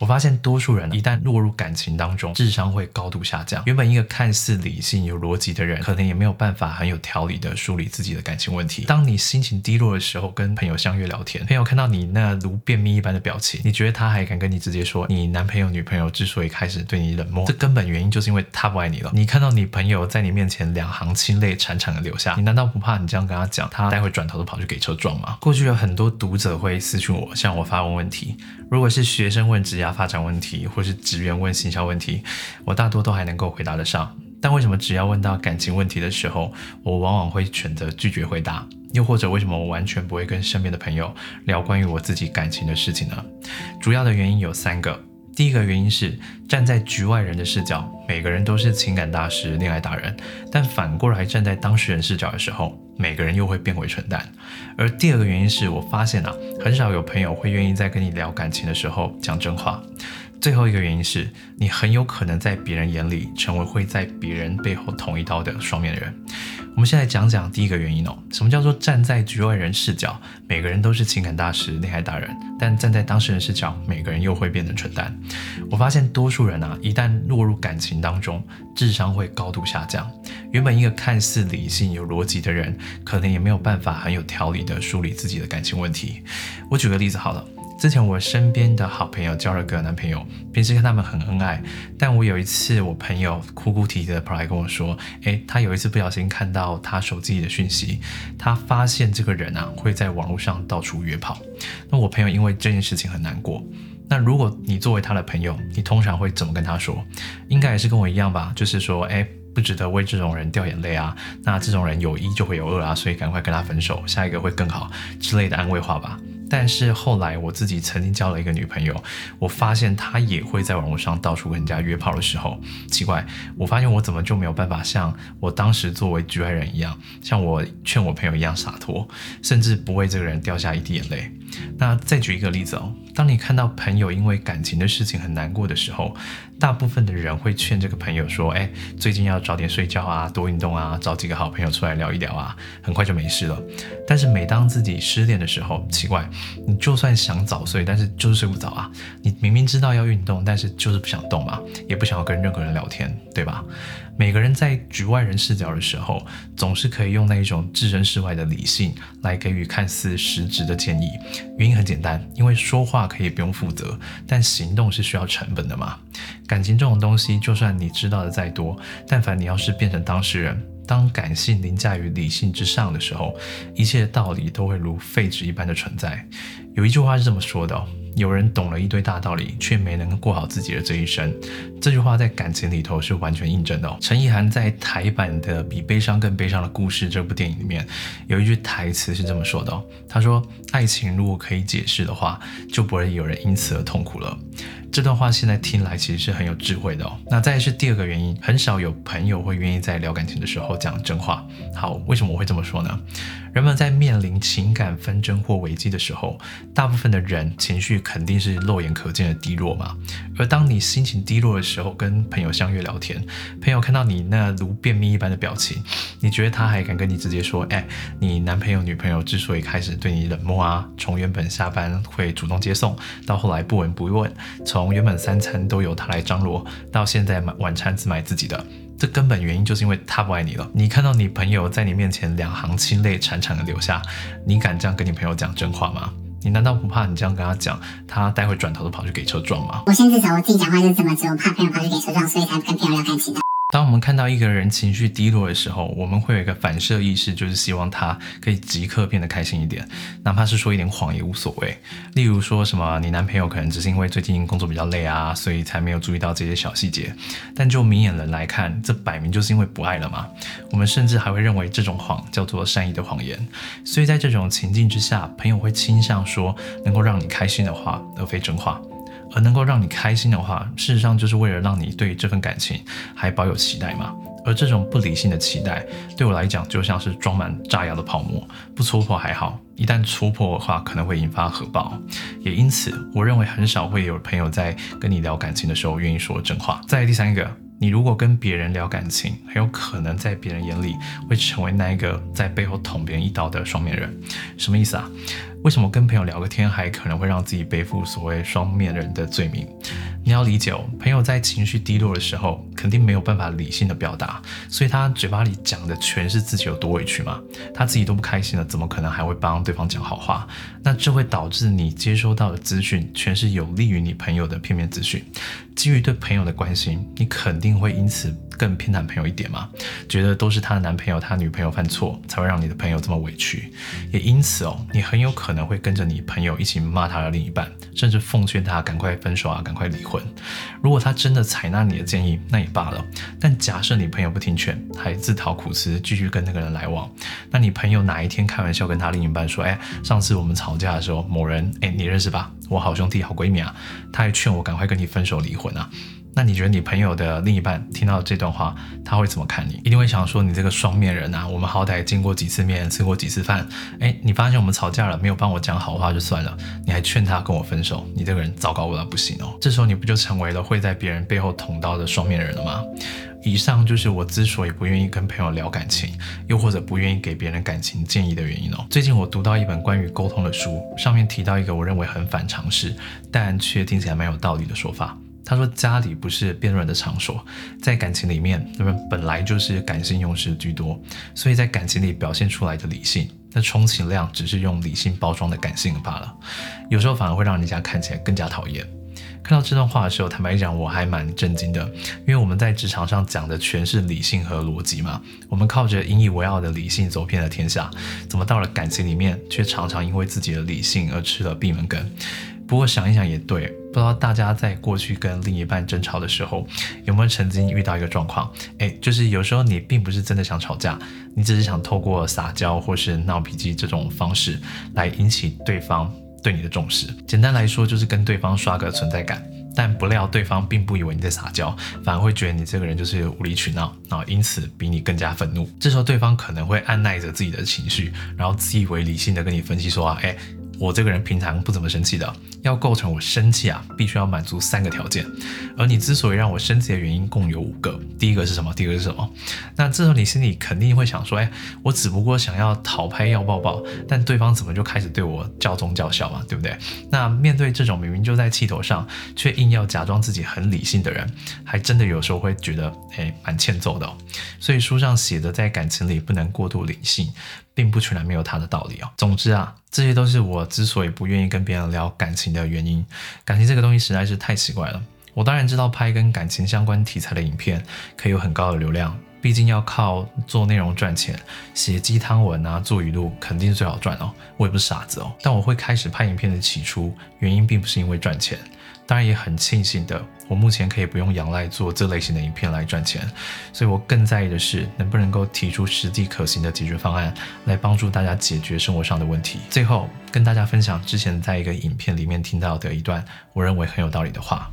我发现多数人一旦落入感情当中，智商会高度下降。原本一个看似理性有逻辑的人，可能也没有办法很有条理的梳理自己的感情问题。当你心情低落的时候，跟朋友相约聊天，朋友看到你那如便秘一般的表情，你觉得他还敢跟你直接说，你男朋友女朋友之所以开始对你冷漠，这根本原因就是因为他不爱你了。你看到你朋友在你面前两行清泪潺潺的流下，你难道不怕你这样跟他讲，他待会转头都跑去给车撞吗？过去有很多读者会私信我，向我发问问题，如果是学生问职业发展问题。或是职员问行销问题，我大多都还能够回答得上。但为什么只要问到感情问题的时候，我往往会选择拒绝回答？又或者为什么我完全不会跟身边的朋友聊关于我自己感情的事情呢？主要的原因有三个。第一个原因是站在局外人的视角，每个人都是情感大师、恋爱达人，但反过来站在当事人视角的时候，每个人又会变回蠢蛋。而第二个原因是我发现啊，很少有朋友会愿意在跟你聊感情的时候讲真话。最后一个原因是你很有可能在别人眼里成为会在别人背后捅一刀的双面人。我们现在讲讲第一个原因哦，什么叫做站在局外人视角？每个人都是情感大师、恋爱达人，但站在当事人视角，每个人又会变成蠢蛋。我发现多数人啊，一旦落入感情当中，智商会高度下降。原本一个看似理性有逻辑的人，可能也没有办法很有条理的梳理自己的感情问题。我举个例子好了。之前我身边的好朋友交了个男朋友，平时跟他们很恩爱。但我有一次，我朋友哭哭啼啼的跑来跟我说：“诶，他有一次不小心看到他手机里的讯息，他发现这个人啊会在网络上到处约炮。”那我朋友因为这件事情很难过。那如果你作为他的朋友，你通常会怎么跟他说？应该也是跟我一样吧，就是说：“诶，不值得为这种人掉眼泪啊。那这种人有一就会有二啊，所以赶快跟他分手，下一个会更好之类的安慰话吧。”但是后来我自己曾经交了一个女朋友，我发现她也会在网络上到处跟人家约炮的时候，奇怪，我发现我怎么就没有办法像我当时作为局外人一样，像我劝我朋友一样洒脱，甚至不为这个人掉下一滴眼泪。那再举一个例子哦，当你看到朋友因为感情的事情很难过的时候，大部分的人会劝这个朋友说：“哎，最近要早点睡觉啊，多运动啊，找几个好朋友出来聊一聊啊，很快就没事了。”但是每当自己失恋的时候，奇怪，你就算想早睡，但是就是睡不着啊。你明明知道要运动，但是就是不想动嘛，也不想要跟任何人聊天，对吧？每个人在局外人视角的时候，总是可以用那一种置身事外的理性来给予看似实质的建议。原因很简单，因为说话可以不用负责，但行动是需要成本的嘛。感情这种东西，就算你知道的再多，但凡你要是变成当事人，当感性凌驾于理性之上的时候，一切的道理都会如废纸一般的存在。有一句话是这么说的。有人懂了一堆大道理，却没能过好自己的这一生。这句话在感情里头是完全印证的。陈意涵在台版的《比悲伤更悲伤的故事》这部电影里面，有一句台词是这么说的：“他说，爱情如果可以解释的话，就不会有人因此而痛苦了。”这段话现在听来其实是很有智慧的哦。那再是第二个原因，很少有朋友会愿意在聊感情的时候讲真话。好，为什么我会这么说呢？人们在面临情感纷争或危机的时候，大部分的人情绪肯定是肉眼可见的低落嘛。而当你心情低落的时候，跟朋友相约聊天，朋友看到你那如便秘一般的表情，你觉得他还敢跟你直接说，哎，你男朋友女朋友之所以开始对你冷漠啊，从原本下班会主动接送，到后来不闻不问，从原本三餐都由他来张罗，到现在买晚餐只买自己的。这根本原因就是因为他不爱你了。你看到你朋友在你面前两行清泪潺潺的流下，你敢这样跟你朋友讲真话吗？你难道不怕你这样跟他讲，他待会转头都跑去给车撞吗？我先自首，我自己讲话就这么直，我怕朋友跑去给车撞，所以才跟朋友聊感情的。当我们看到一个人情绪低落的时候，我们会有一个反射意识，就是希望他可以即刻变得开心一点，哪怕是说一点谎也无所谓。例如说什么，你男朋友可能只是因为最近工作比较累啊，所以才没有注意到这些小细节。但就明眼人来看，这摆明就是因为不爱了嘛。我们甚至还会认为这种谎叫做善意的谎言。所以在这种情境之下，朋友会倾向说能够让你开心的话，而非真话。而能够让你开心的话，事实上就是为了让你对这份感情还保有期待嘛。而这种不理性的期待，对我来讲就像是装满炸药的泡沫，不戳破还好，一旦戳破的话，可能会引发核爆。也因此，我认为很少会有朋友在跟你聊感情的时候愿意说真话。再第三个。你如果跟别人聊感情，很有可能在别人眼里会成为那一个在背后捅别人一刀的双面人。什么意思啊？为什么跟朋友聊个天还可能会让自己背负所谓双面人的罪名？你要理解哦，朋友在情绪低落的时候，肯定没有办法理性的表达，所以他嘴巴里讲的全是自己有多委屈嘛，他自己都不开心了，怎么可能还会帮对方讲好话？那这会导致你接收到的资讯全是有利于你朋友的片面资讯。基于对朋友的关心，你肯定会因此更偏袒朋友一点嘛，觉得都是他的男朋友、他女朋友犯错，才会让你的朋友这么委屈。也因此哦，你很有可能会跟着你朋友一起骂他的另一半，甚至奉劝他赶快分手啊，赶快离婚。如果他真的采纳你的建议，那也罢了。但假设你朋友不听劝，还自讨苦吃，继续跟那个人来往，那你朋友哪一天开玩笑跟他另一半说：“哎，上次我们吵架的时候，某人，哎，你认识吧？我好兄弟、好闺蜜啊，他还劝我赶快跟你分手离婚啊。”那你觉得你朋友的另一半听到这段话，他会怎么看你？一定会想说你这个双面人啊！我们好歹见过几次面，吃过几次饭，哎，你发现我们吵架了，没有帮我讲好话就算了，你还劝他跟我分手，你这个人糟糕到不行哦！这时候你不就成为了会在别人背后捅刀的双面人了吗？以上就是我之所以不愿意跟朋友聊感情，又或者不愿意给别人感情建议的原因哦。最近我读到一本关于沟通的书，上面提到一个我认为很反常识，但却听起来蛮有道理的说法。他说：“家里不是辩论的场所，在感情里面，人们本来就是感性用事居多，所以在感情里表现出来的理性，那充其量只是用理性包装的感性罢了。有时候反而会让人家看起来更加讨厌。”看到这段话的时候，坦白讲，我还蛮震惊的，因为我们在职场上讲的全是理性和逻辑嘛，我们靠着引以为傲的理性走遍了天下，怎么到了感情里面，却常常因为自己的理性而吃了闭门羹？不过想一想也对，不知道大家在过去跟另一半争吵的时候，有没有曾经遇到一个状况？哎，就是有时候你并不是真的想吵架，你只是想透过撒娇或是闹脾气这种方式来引起对方对你的重视。简单来说，就是跟对方刷个存在感。但不料对方并不以为你在撒娇，反而会觉得你这个人就是无理取闹，然后因此比你更加愤怒。这时候对方可能会按耐着自己的情绪，然后自以为理性的跟你分析说啊，哎。我这个人平常不怎么生气的，要构成我生气啊，必须要满足三个条件。而你之所以让我生气的原因共有五个，第一个是什么？第二个是什么？那这时候你心里肯定会想说，哎，我只不过想要讨拍要抱抱，但对方怎么就开始对我叫中叫小嘛，对不对？那面对这种明明就在气头上，却硬要假装自己很理性的人，还真的有时候会觉得，哎，蛮欠揍的。所以书上写的，在感情里不能过度理性。并不全然没有他的道理哦。总之啊，这些都是我之所以不愿意跟别人聊感情的原因。感情这个东西实在是太奇怪了。我当然知道拍跟感情相关题材的影片可以有很高的流量，毕竟要靠做内容赚钱，写鸡汤文啊，做语录肯定最好赚哦。我也不是傻子哦。但我会开始拍影片的起初原因，并不是因为赚钱。当然也很庆幸的，我目前可以不用仰赖做这类型的影片来赚钱，所以我更在意的是能不能够提出实际可行的解决方案，来帮助大家解决生活上的问题。最后跟大家分享之前在一个影片里面听到的一段我认为很有道理的话：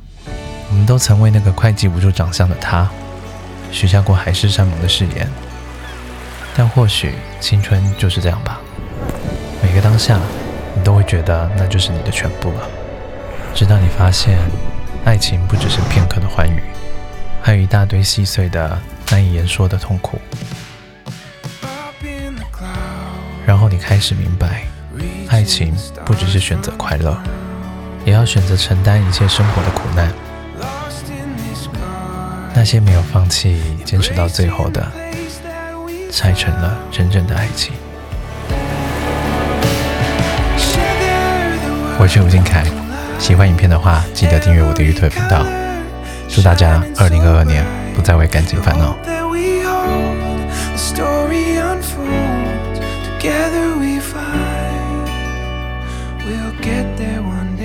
我们都曾为那个快记不住长相的他，许下过海誓山盟的誓言，但或许青春就是这样吧，每个当下你都会觉得那就是你的全部了。直到你发现，爱情不只是片刻的欢愉，还有一大堆细碎的、难以言说的痛苦。然后你开始明白，爱情不只是选择快乐，也要选择承担一切生活的苦难。那些没有放弃、坚持到最后的，才成了真正的爱情。我是吴金凯。喜欢影片的话，记得订阅我的 YouTube 频道。祝大家二零二二年不再为感情烦恼。Together we find we'll get there one.